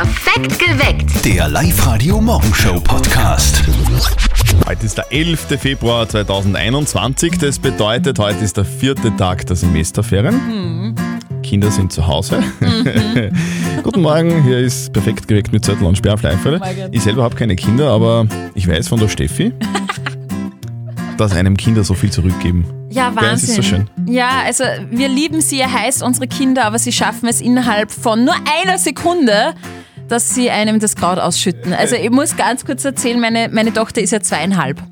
Perfekt geweckt. Der Live-Radio Morgenshow Podcast. Heute ist der 11. Februar 2021. Das bedeutet, heute ist der vierte Tag der Semesterferien. Kinder sind zu Hause. Guten Morgen, hier ist perfekt geweckt mit Zettel und Sperrfleischfälle. Morgen. Ich selber habe keine Kinder, aber ich weiß von der Steffi, dass einem Kinder so viel zurückgeben. Ja, Wahnsinn. ist so schön. Ja, also wir lieben sie heiß, unsere Kinder, aber sie schaffen es innerhalb von nur einer Sekunde, dass sie einem das Kraut ausschütten. Also ich muss ganz kurz erzählen, meine, meine Tochter ist ja zweieinhalb.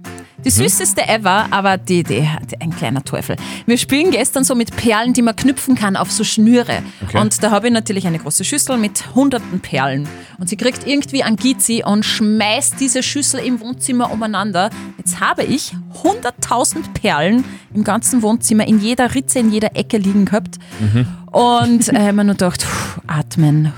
Die süßeste ever, aber die, die hat ein kleiner Teufel. Wir spielen gestern so mit Perlen, die man knüpfen kann auf so Schnüre. Okay. Und da habe ich natürlich eine große Schüssel mit hunderten Perlen. Und sie kriegt irgendwie Angizi und schmeißt diese Schüssel im Wohnzimmer umeinander. Jetzt habe ich 100.000 Perlen im ganzen Wohnzimmer, in jeder Ritze, in jeder Ecke liegen gehabt. Und äh, man nur gedacht, atmen,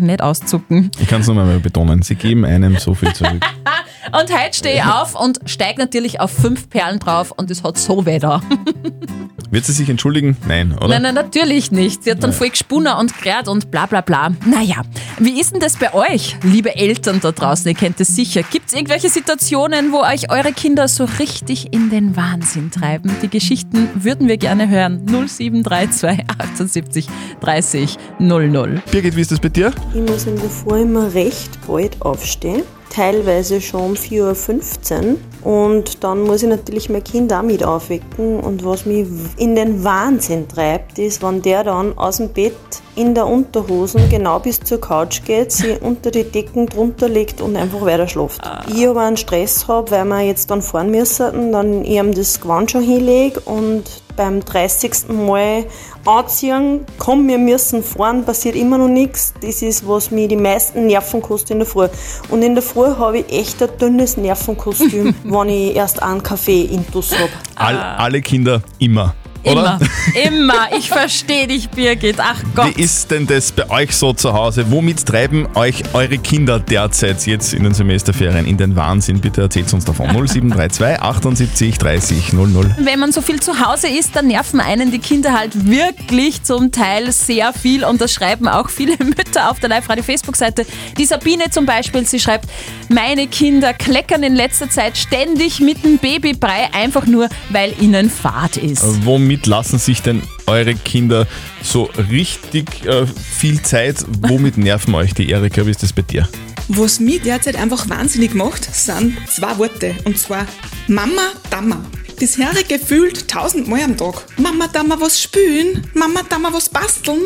nicht auszucken. Ich kann es nochmal betonen, sie geben einem so viel zurück. Und heute stehe ich auf und steige natürlich auf fünf Perlen drauf und es hat so weder. Wird sie sich entschuldigen? Nein, oder? Nein, nein, natürlich nicht. Sie hat dann voll gespunnen und gerät und bla bla bla. Naja, wie ist denn das bei euch, liebe Eltern da draußen? Ihr kennt es sicher. Gibt es irgendwelche Situationen, wo euch eure Kinder so richtig in den Wahnsinn treiben? Die Geschichten würden wir gerne hören. 0732 78 30 00. Birgit, wie ist das bei dir? Ich muss in der Früh immer recht bald aufstehen, teilweise schon um 4.15 Uhr. Und dann muss ich natürlich mein Kind auch mit aufwecken. Und was mich in den Wahnsinn treibt, ist, wenn der dann aus dem Bett in der Unterhosen genau bis zur Couch geht, sie unter die Decken drunter legt und einfach weiter schläft. Ich aber einen Stress habe, weil wir jetzt dann fahren müssen, und dann ihm das Gewand schon hinlege und beim 30. Mal anziehen, komm, wir müssen fahren, passiert immer noch nichts. Das ist, was mir die meisten Nerven kostet in der Früh. Und in der Früh habe ich echt ein dünnes Nervenkostüm, wenn ich erst einen Kaffee intus habe. All, alle Kinder immer. Oder? Immer, immer. Ich verstehe dich, Birgit. Ach Gott. Wie ist denn das bei euch so zu Hause? Womit treiben euch eure Kinder derzeit jetzt in den Semesterferien in den Wahnsinn? Bitte erzählt uns davon. 0732 78 30 00. wenn man so viel zu Hause ist, dann nerven einen die Kinder halt wirklich zum Teil sehr viel und das schreiben auch viele Mütter auf der Live-Radio-Facebook-Seite. Die Sabine zum Beispiel, sie schreibt, meine Kinder kleckern in letzter Zeit ständig mit dem Babybrei, einfach nur, weil ihnen Fahrt ist. Womit lassen sich denn eure Kinder so richtig äh, viel Zeit? Womit nerven euch die Erika? Wie ist das bei dir? Was mich derzeit einfach wahnsinnig macht, sind zwei Worte. Und zwar Mama, Dama. Das höre ich gefühlt tausendmal am Tag. Mama, Dama, was spülen? Mama, Dama, was basteln?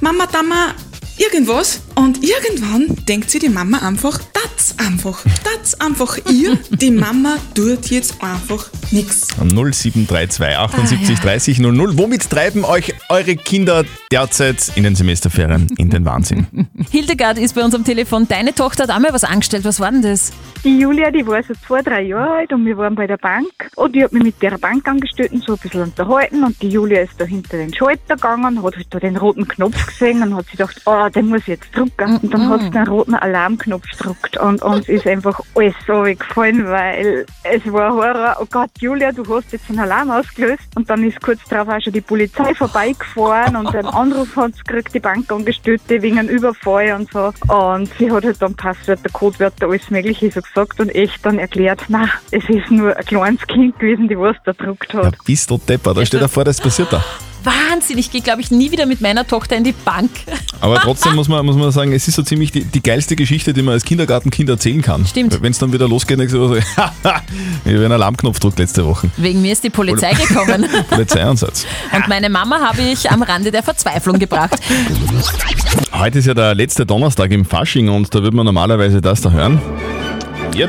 Mama, Dama, irgendwas. Und irgendwann denkt sich die Mama einfach, das einfach, das einfach ihr. Die Mama tut jetzt einfach nichts. 0732 78 30 00. Womit treiben euch eure Kinder derzeit in den Semesterferien in den Wahnsinn? Hildegard ist bei uns am Telefon. Deine Tochter hat einmal was angestellt. Was war denn das? Die Julia, die war so zwei, drei Jahre alt und wir waren bei der Bank. Und ich habe mich mit der Bankangestellten so ein bisschen unterhalten und die Julia ist da hinter den Schalter gegangen, hat halt da den roten Knopf gesehen und hat sich gedacht, oh, den muss ich jetzt drücken. Und dann hat sie den roten Alarmknopf gedrückt und uns ist einfach alles so weggefallen, weil es war Horror. Oh Gott, Julia, du hast jetzt den Alarm ausgelöst. Und dann ist kurz darauf auch schon die Polizei vorbeigefahren und einen Anruf hat sie gekriegt, die Bankangestellte wegen einem Überfall und so. Und sie hat halt dann Passwörter, Codewörter, alles Mögliche so gesagt und echt dann erklärt, na, es ist nur ein kleines Kind gewesen, die was da gedruckt Ja, hat. bist du Depper, da steht ja vor, das passiert da. Wahnsinn, ich gehe, glaube ich, nie wieder mit meiner Tochter in die Bank. Aber trotzdem muss man, muss man sagen, es ist so ziemlich die, die geilste Geschichte, die man als Kindergartenkind erzählen kann. Stimmt. Wenn es dann wieder losgeht, nächste Woche so, haha, ich habe einen Alarmknopf gedrückt letzte Woche. Wegen mir ist die Polizei gekommen. Polizeieinsatz. Und meine Mama habe ich am Rande der Verzweiflung gebracht. Heute ist ja der letzte Donnerstag im Fasching und da würde man normalerweise das da hören.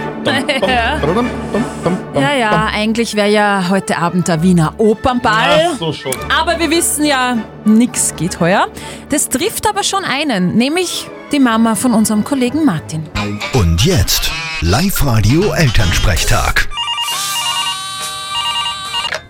Ja, Ja. eigentlich wäre ja heute Abend der Wiener Opernball. Ach so schon. Aber wir wissen ja, nix geht heuer. Das trifft aber schon einen, nämlich die Mama von unserem Kollegen Martin. Und jetzt Live-Radio Elternsprechtag.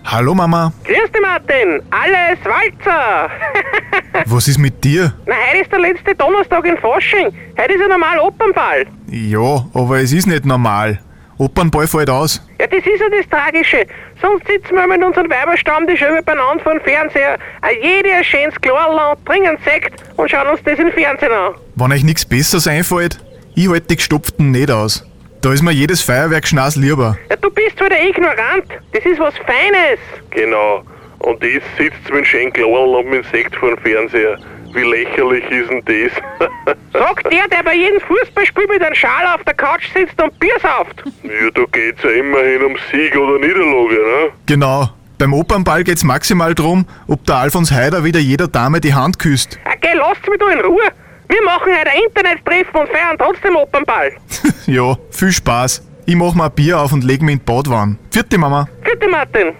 Hallo Mama, Grüß dich, Martin. Alles Walzer. was ist mit dir? Na, heute ist der letzte Donnerstag in Fasching. Heute ist ja normal Opernball. Ja, aber es ist nicht normal. Opernball fällt aus. Ja, das ist ja das Tragische. Sonst sitzen wir mit unserem Weiberstammtisch über beieinander vor dem Fernseher. Jede ein schönes Glas trinken Sekt und schauen uns das im Fernsehen an. Wenn euch nichts Besseres einfällt, ich halte die gestopften nicht aus. Da ist mir jedes Feuerwerk schnaß lieber. Ja, du bist halt ein ignorant. Das ist was Feines. Genau. Und das sitzt mit schönen Glas und mit Sekt vor dem Fernseher. Wie lächerlich ist denn das? Sagt der, der bei jedem Fußballspiel mit einem Schal auf der Couch sitzt und Bier sauft. ja, da geht's ja immerhin um Sieg oder Niederlage, ne? Genau. Beim Opernball geht's maximal drum, ob der Alfons Heider wieder jeder Dame die Hand küsst. Okay, lasst mich da in Ruhe. Wir machen heute ein Internettreffen und feiern trotzdem Opernball. ja, viel Spaß. Ich mach mir ein Bier auf und leg mich in die Badwanne. Vierte Mama. Bitte, Martin.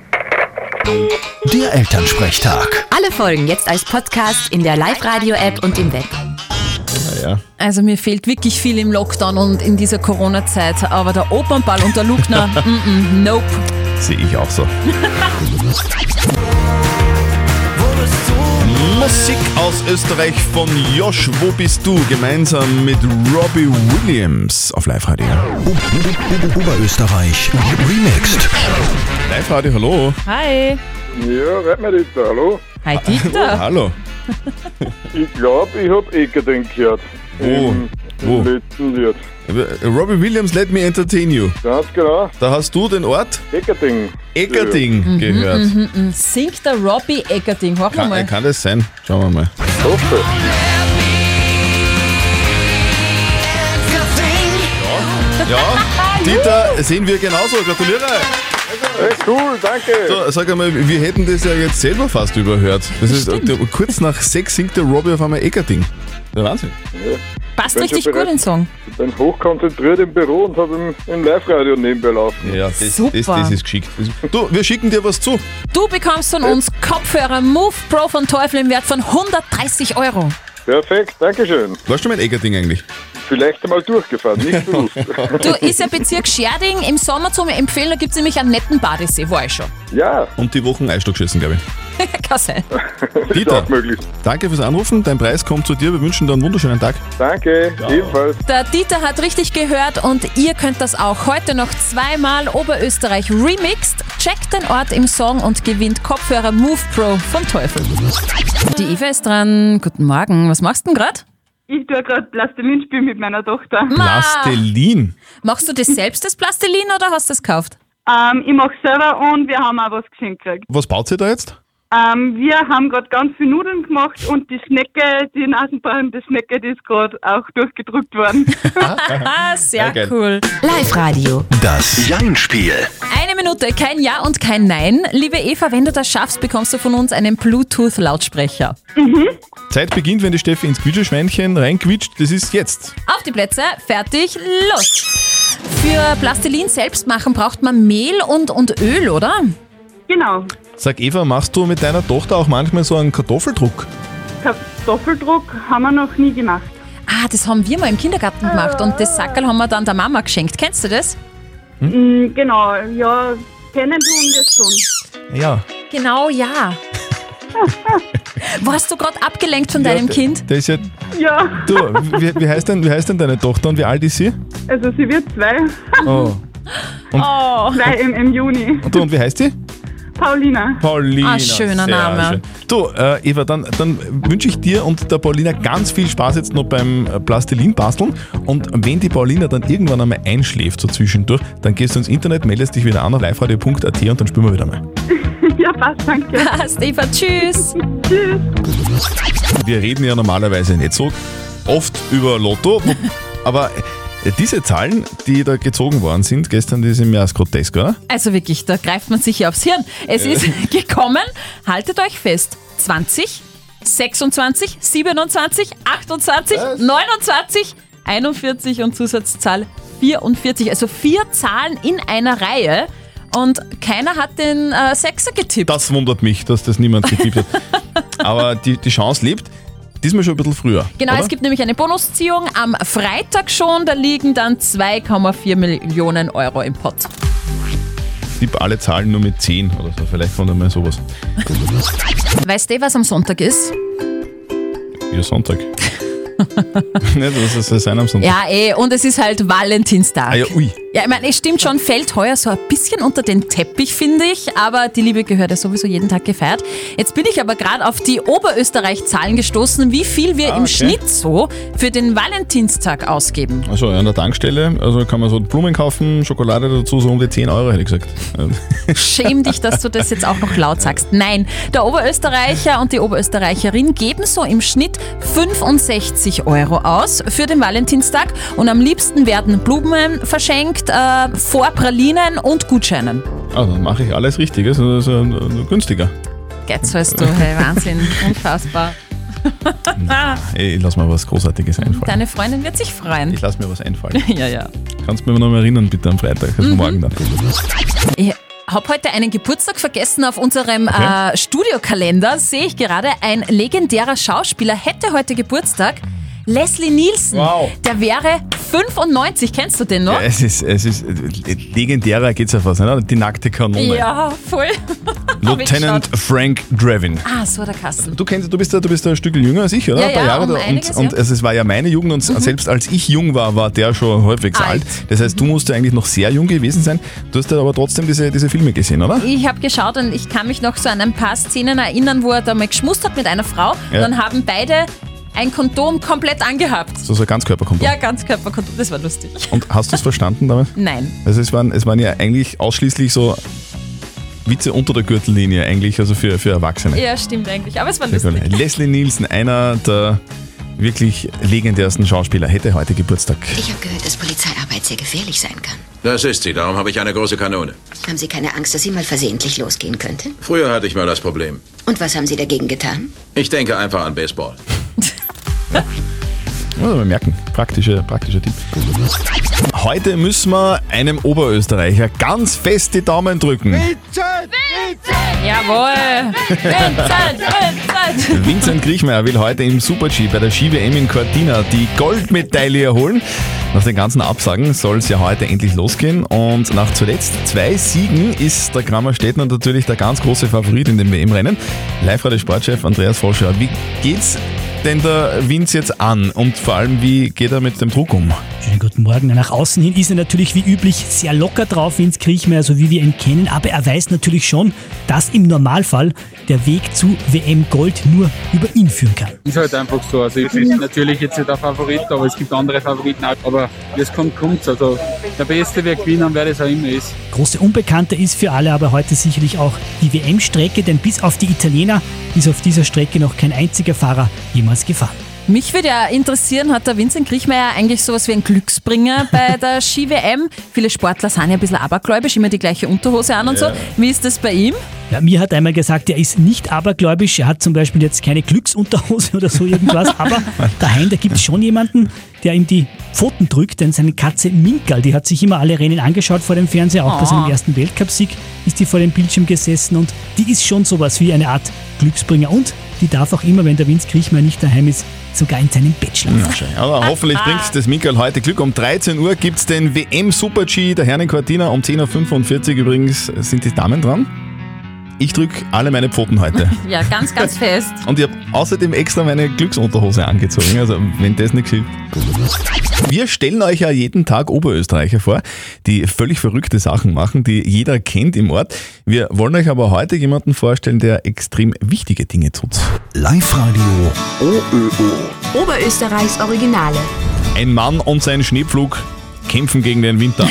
Der Elternsprechtag. Alle Folgen jetzt als Podcast in der Live-Radio-App und im Web. Naja. Also mir fehlt wirklich viel im Lockdown und in dieser Corona-Zeit, aber der Opernball und der Lugner, mm -mm, nope. Sehe ich auch so. Musik aus Österreich von Josh, wo bist du? Gemeinsam mit Robbie Williams auf Live-Radio. Oberösterreich Remixed. Live-Radio, hallo. Hi. Ja, red mir nicht da, hallo? Hi Dieter. Hallo. Ich glaube, ich hab Eckerding gehört. Wo? Im, Wo? Letzten Lied. Robbie Williams, let me entertain you. Ganz genau. Da hast du den Ort Eckerding. Eckerding gehört. Mhm, Singt der Robbie Eckerding, hör Kann, mal. kann das sein? Schauen wir mal. Ja, hoffe. Ja, Dieter, sehen wir genauso. Gratuliere. Hey, cool, danke. So, sag einmal, wir hätten das ja jetzt selber fast überhört. Das ist, kurz nach sechs singt der Robbie auf einmal Eckerding. Der Wahnsinn. Passt bin richtig gut den Song. Ich bin hochkonzentriert im Büro und habe im, im Live-Radio nebenbei laufen. Ja, das, Super. das, das ist geschickt. Du, wir schicken dir was zu. Du bekommst von uns Kopfhörer Move Pro von Teufel im Wert von 130 Euro. Perfekt, Dankeschön. Warst du mein Eckerding eigentlich? Vielleicht einmal durchgefahren, nicht bewusst. Du, ist ja Bezirk Scherding im Sommer zum Empfehlen, da gibt es nämlich einen netten Badesee, war ich schon. ja, Und die Wochen Eisstock geschossen, glaube ich. Kann sein. ist Dieter. auch möglich. Danke fürs Anrufen. Dein Preis kommt zu dir. Wir wünschen dir einen wunderschönen Tag. Danke, ebenfalls. Der Dieter hat richtig gehört und ihr könnt das auch heute noch zweimal Oberösterreich remixed. Checkt den Ort im Song und gewinnt Kopfhörer Move Pro vom Teufel. Die Eva ist dran. Guten Morgen. Was machst du denn gerade? Ich tue gerade Plastilin spielen mit meiner Tochter. Plastelin. Machst du das selbst, das Plastilin, oder hast du das gekauft? Ähm, ich mache selber und wir haben auch was geschenkt gekriegt. Was baut sie da jetzt? Ähm, wir haben gerade ganz viel Nudeln gemacht und die Schnecke, die nasenbrennende Schnecke, die ist gerade auch durchgedrückt worden. Sehr geil. cool. Live-Radio. Das Jein-Spiel. Eine Minute, kein Ja und kein Nein. Liebe Eva, wenn du das schaffst, bekommst du von uns einen Bluetooth-Lautsprecher. Zeit beginnt, wenn die Steffi ins Quietscheschweinchen reinquietscht. Das ist jetzt. Auf die Plätze, fertig, los! Für Plastilin selbst machen braucht man Mehl und, und Öl, oder? genau. Sag Eva, machst du mit deiner Tochter auch manchmal so einen Kartoffeldruck? Kartoffeldruck haben wir noch nie gemacht. Ah, das haben wir mal im Kindergarten gemacht und das Sackerl haben wir dann der Mama geschenkt. Kennst du das? Mm, genau, ja, kennen tun wir es schon. Ja. Genau, ja. Warst du gerade abgelenkt von deinem der, Kind? Der ist ja. Ja, Du, wie, wie, heißt denn, wie heißt denn deine Tochter und wie alt ist sie? also sie wird zwei, Oh. Oh. zwei im, im Juni. Und du, und wie heißt sie? Paulina. Paulina. Ah, schöner Name. schön. Du, äh, Eva, dann, dann wünsche ich dir und der Paulina ganz viel Spaß jetzt noch beim äh, Plastilin-Basteln. Und wenn die Paulina dann irgendwann einmal einschläft, so zwischendurch, dann gehst du ins Internet, meldest dich wieder an auf liveradio.at und dann spielen wir wieder mal. Ja, passt, danke. Passt, Eva, tschüss. Tschüss. Wir reden ja normalerweise nicht so oft über Lotto, aber diese Zahlen, die da gezogen worden sind gestern, die sind mehr als grotesk, oder? Also wirklich, da greift man sich ja aufs Hirn. Es ist gekommen, haltet euch fest, 20, 26, 27, 28, 29, 41 und Zusatzzahl 44. Also vier Zahlen in einer Reihe und keiner hat den äh, Sechser getippt. Das wundert mich, dass das niemand getippt hat. Aber die, die Chance lebt. Diesmal schon ein bisschen früher. Genau, oder? es gibt nämlich eine Bonusziehung am Freitag schon. Da liegen dann 2,4 Millionen Euro im Pott. Tipp alle Zahlen nur mit 10 oder so. Vielleicht kommt einmal sowas. Weißt du, was am Sonntag ist? Ja, Sonntag. Nicht, was soll sein am Sonntag? Ja, eh, und es ist halt Valentinstag. Ah ja, ui. Ja, ich meine, es stimmt schon, fällt heuer so ein bisschen unter den Teppich, finde ich, aber die Liebe gehört ja sowieso jeden Tag gefeiert. Jetzt bin ich aber gerade auf die Oberösterreich-Zahlen gestoßen, wie viel wir Ah, im okay. Schnitt so für den Valentinstag ausgeben. Also an der Tankstelle, also kann man so Blumen kaufen, Schokolade dazu, so um die 10 Euro hätte ich gesagt. Schäm dich, dass du das jetzt auch noch laut sagst. Nein, der Oberösterreicher und die Oberösterreicherin geben so im Schnitt 65 Euro aus für den Valentinstag und am liebsten werden Blumen verschenkt, äh, vor Pralinen und Gutscheinen. Also dann mache ich alles richtig, also, also, also günstiger. Jetzt weißt du, hey, Wahnsinn, unfassbar. Ey, Ich lass mir was Großartiges einfallen. Deine Freundin wird sich freuen. Ich lass mir was einfallen. Ja, ja. Kannst du mir noch mal erinnern, bitte am Freitag, also Mhm. morgen dann. Ich habe heute einen Geburtstag vergessen auf unserem Okay. äh, Studiokalender. Sehe ich gerade, ein legendärer Schauspieler hätte heute Geburtstag. Leslie Nielsen. Wow. Der wäre 95. Kennst du den noch? Ja, es ist, es ist legendärer geht's ja fast, ne? Die nackte Kanone. Ja, voll. Lieutenant Frank Dravin. Ah, so der Kasten. Du kennst, du bist ja, du bist ja ein Stück jünger als ich, oder? Ja, ein paar ja, Jahre um einiges, und und ja. Mhm. es, es war ja meine Jugend und selbst als ich jung war, war der schon halbwegs alt. Alt. Das heißt, du musst ja eigentlich noch sehr jung gewesen sein. Du hast ja aber trotzdem diese, diese Filme gesehen, oder? Ich habe geschaut und ich kann mich noch so an ein paar Szenen erinnern, wo er da mal geschmust hat mit einer Frau. Ja. Dann haben beide ein Kondom komplett angehabt. So, so ein Ganzkörperkondom. Ja, Ganzkörperkondom. Das war lustig. Und hast du es verstanden damit? Nein. Also es waren, es waren ja eigentlich ausschließlich so Witze unter der Gürtellinie, eigentlich, also für, für Erwachsene. Ja, stimmt eigentlich. Aber es war lustig. cool. Leslie Nielsen, einer der wirklich legendärsten Schauspieler, hätte heute Geburtstag. Ich habe gehört, dass Polizeiarbeit sehr gefährlich sein kann. Das ist sie, darum habe ich eine große Kanone. Haben Sie keine Angst, dass sie mal versehentlich losgehen könnte? Früher hatte ich mal das Problem. Und was haben Sie dagegen getan? Ich denke einfach an Baseball. Muss man merken. Praktischer, praktischer Tipp. Heute müssen wir einem Oberösterreicher ganz fest die Daumen drücken. Jawohl. Vincent, Vincent. Vincent Griechmeier will heute im Super-G bei der Ski-WM in Cortina die Goldmedaille erholen. Nach den ganzen Absagen soll es ja heute endlich losgehen und nach zuletzt zwei Siegen ist der Grammer Städtner natürlich der ganz große Favorit in dem WM-Rennen. Live-Radio-Sportchef Andreas Forscher, wie geht's denn der Vince jetzt an und vor allem wie geht er mit dem Druck um? Schönen guten Morgen. Nach außen hin ist er natürlich wie üblich sehr locker drauf, Vince Kriechmeier, so wie wir ihn kennen, aber er weiß natürlich schon, dass im Normalfall der Weg zu WM Gold nur über ihn führen kann. Ist halt einfach so. Also ich bin natürlich jetzt nicht der Favorit, aber es gibt andere Favoriten auch. Aber es kommt, kommt's. Also der Beste wird gewinnen, wer das auch immer ist. Große Unbekannte ist für alle aber heute sicherlich auch die WM-Strecke, denn bis auf die Italiener ist auf dieser Strecke noch kein einziger Fahrer jemals gefahren. Mich würde ja interessieren, hat der Vincent Griechmeier eigentlich sowas wie ein Glücksbringer bei der Ski-WM? Viele Sportler sind ja ein bisschen abergläubisch, immer die gleiche Unterhose an und Ja. so. Wie ist das bei ihm? Ja, mir hat einmal gesagt, er ist nicht abergläubisch, er hat zum Beispiel jetzt keine Glücksunterhose oder so irgendwas, aber daheim, da gibt es schon jemanden, der ihm die Pfoten drückt, denn seine Katze Minkerl, die hat sich immer alle Rennen angeschaut vor dem Fernseher, auch bei Oh. seinem ersten Weltcupsieg ist die vor dem Bildschirm gesessen und die ist schon sowas wie eine Art Glücksbringer und die darf auch immer, wenn der Vince Kriechmeier nicht daheim ist, sogar in seinem Bett schlafen. Aber hoffentlich bringt das Michael heute Glück. Um 13 Uhr gibt es den WM Super G der Herren in Cortina. Um 10.45 Uhr übrigens sind die Damen dran. Ich drücke alle meine Pfoten heute. Ja, ganz, ganz fest. Und ich habe außerdem extra meine Glücksunterhose angezogen. Also, wenn das nicht hilft. Wir stellen euch ja jeden Tag Oberösterreicher vor, die völlig verrückte Sachen machen, die jeder kennt im Ort. Wir wollen euch aber heute jemanden vorstellen, der extrem wichtige Dinge tut. Live-Radio OÖO. Oberösterreichs Originale. Ein Mann und sein Schneepflug kämpfen gegen den Winter.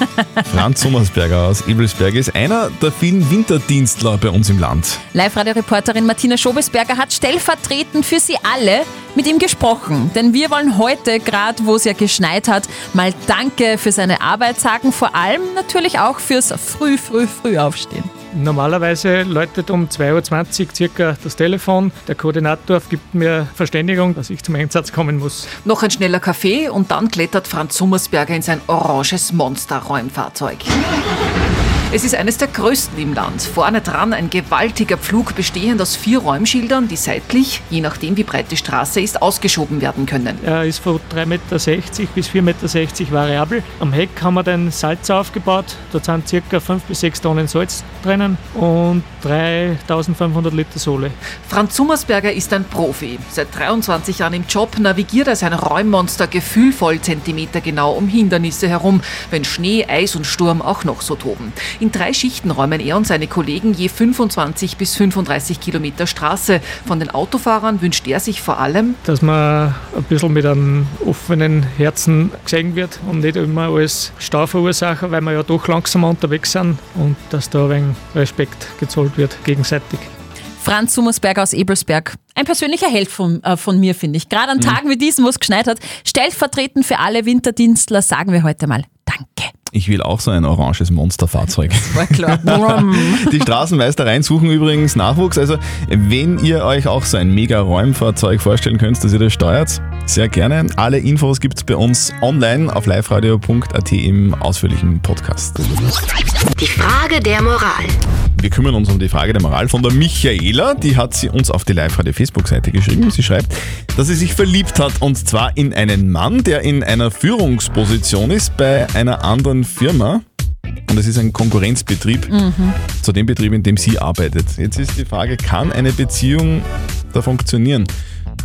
Franz Sommersberger aus Ebelsberg ist einer der vielen Winterdienstler bei uns im Land. Live-Radio-Reporterin Martina Schobesberger hat stellvertretend für Sie alle mit ihm gesprochen. Denn wir wollen heute, gerade wo es ja geschneit hat, mal Danke für seine Arbeit sagen. Vor allem natürlich auch fürs früh, früh, früh aufstehen. Normalerweise läutet um 2.20 Uhr circa das Telefon. Der Koordinator gibt mir Verständigung, dass ich zum Einsatz kommen muss. Noch ein schneller Kaffee und dann klettert Franz Summersberger in sein oranges Monster-Räumfahrzeug. Es ist eines der größten im Land. Vorne dran ein gewaltiger Pflug bestehend aus vier Räumschildern, die seitlich, je nachdem wie breit die Straße ist, ausgeschoben werden können. Er ist von 3,60 Meter bis 4,60 Meter variabel. Am Heck haben wir den Salz aufgebaut. Dort sind ca. 5 bis 6 Tonnen Salz drinnen und 3500 Liter Sohle. Franz Summersberger ist ein Profi. Seit 23 Jahren im Job navigiert er sein Räummonster gefühlvoll zentimetergenau um Hindernisse herum, wenn Schnee, Eis und Sturm auch noch so toben. In drei Schichten räumen er und seine Kollegen je 25 bis 35 Kilometer Straße. Von den Autofahrern wünscht er sich vor allem, Dass man ein bisschen mit einem offenen Herzen gesehen wird und nicht immer als Stauverursacher, weil wir ja doch langsamer unterwegs sind und dass da ein wenig Respekt gezollt wird gegenseitig. Franz Summersberger aus Ebelsberg. Ein persönlicher Held von, äh, von mir, finde ich. Gerade an Tagen wie diesen, wo es geschneit hat. Stellvertretend für alle Winterdienstler sagen wir heute mal Danke. Ich will auch so ein oranges Monsterfahrzeug. War klar. Die Straßenmeistereien suchen übrigens Nachwuchs. Also, wenn ihr euch auch so ein mega Räumfahrzeug vorstellen könnt, dass ihr das steuert, sehr gerne. Alle Infos gibt es bei uns online auf liveradio.at im ausführlichen Podcast. Die Frage der Moral. Wir kümmern uns um die Frage der Moral von der Michaela. Die hat sie uns auf die Live-Radio-Facebook-Seite geschrieben. Sie schreibt, dass sie sich verliebt hat und zwar in einen Mann, der in einer Führungsposition ist bei einer anderen Firma. Und es ist ein Konkurrenzbetrieb Mhm. zu dem Betrieb, in dem sie arbeitet. Jetzt ist die Frage, kann eine Beziehung da funktionieren,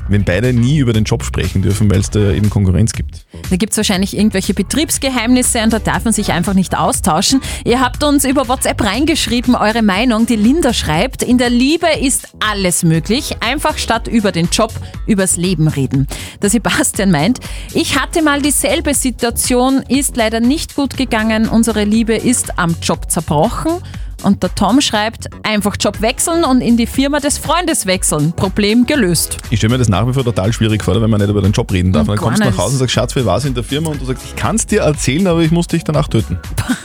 wenn beide nie über den Job sprechen dürfen, weil es da eben Konkurrenz gibt? Da gibt es wahrscheinlich irgendwelche Betriebsgeheimnisse und da darf man sich einfach nicht austauschen. Ihr habt uns über WhatsApp reingeschrieben, eure Meinung. Die Linda schreibt, in der Liebe ist alles möglich. Einfach statt über den Job, übers Leben reden. Der Sebastian meint, ich hatte mal dieselbe Situation, ist leider nicht gut gegangen. Unsere Liebe ist am Job zerbrochen. Und der Tom schreibt, einfach Job wechseln und in die Firma des Freundes wechseln. Problem gelöst. Ich stelle mir das nach wie vor total schwierig vor, wenn man nicht über den Job reden darf. Mhm, dann kommst du nach Hause und sagst, Schatz, wie war es in der Firma? Und du sagst, ich kann es dir erzählen, aber ich muss dich danach töten.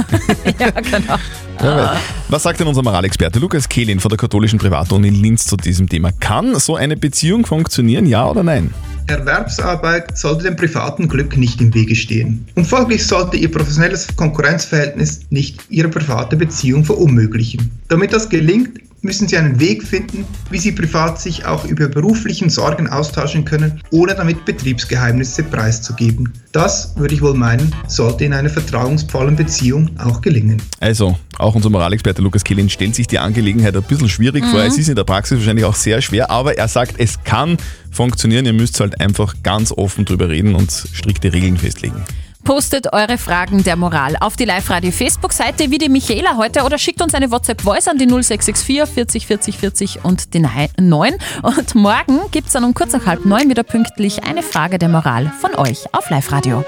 ja, genau. Ja, Was sagt denn unser Moralexperte Lukas Kehlin von der katholischen Privatuni in Linz zu diesem Thema? Kann so eine Beziehung funktionieren, ja oder nein? Erwerbsarbeit sollte dem privaten Glück nicht im Wege stehen. Und folglich sollte ihr professionelles Konkurrenzverhältnis nicht ihre private Beziehung verunmöglichen. Damit das gelingt, müssen sie einen Weg finden, wie sie privat sich auch über beruflichen Sorgen austauschen können, ohne damit Betriebsgeheimnisse preiszugeben. Das, würde ich wohl meinen, sollte in einer vertrauensvollen Beziehung auch gelingen. Also, auch unser Moralexperte Lukas Kehlin stellt sich die Angelegenheit ein bisschen schwierig vor. Mhm. Es ist in der Praxis wahrscheinlich auch sehr schwer, aber er sagt, es kann funktionieren. Ihr müsst halt einfach ganz offen drüber reden und strikte Regeln festlegen. Postet eure Fragen der Moral auf die Live-Radio-Facebook-Seite wie die Michaela heute oder schickt uns eine WhatsApp-Voice an die 0664 40 40 40 und die 9. Und morgen gibt es dann um kurz nach halb neun wieder pünktlich eine Frage der Moral von euch auf Live-Radio.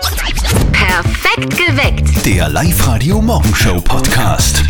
Perfekt geweckt. Der Live-Radio Morgenshow Podcast.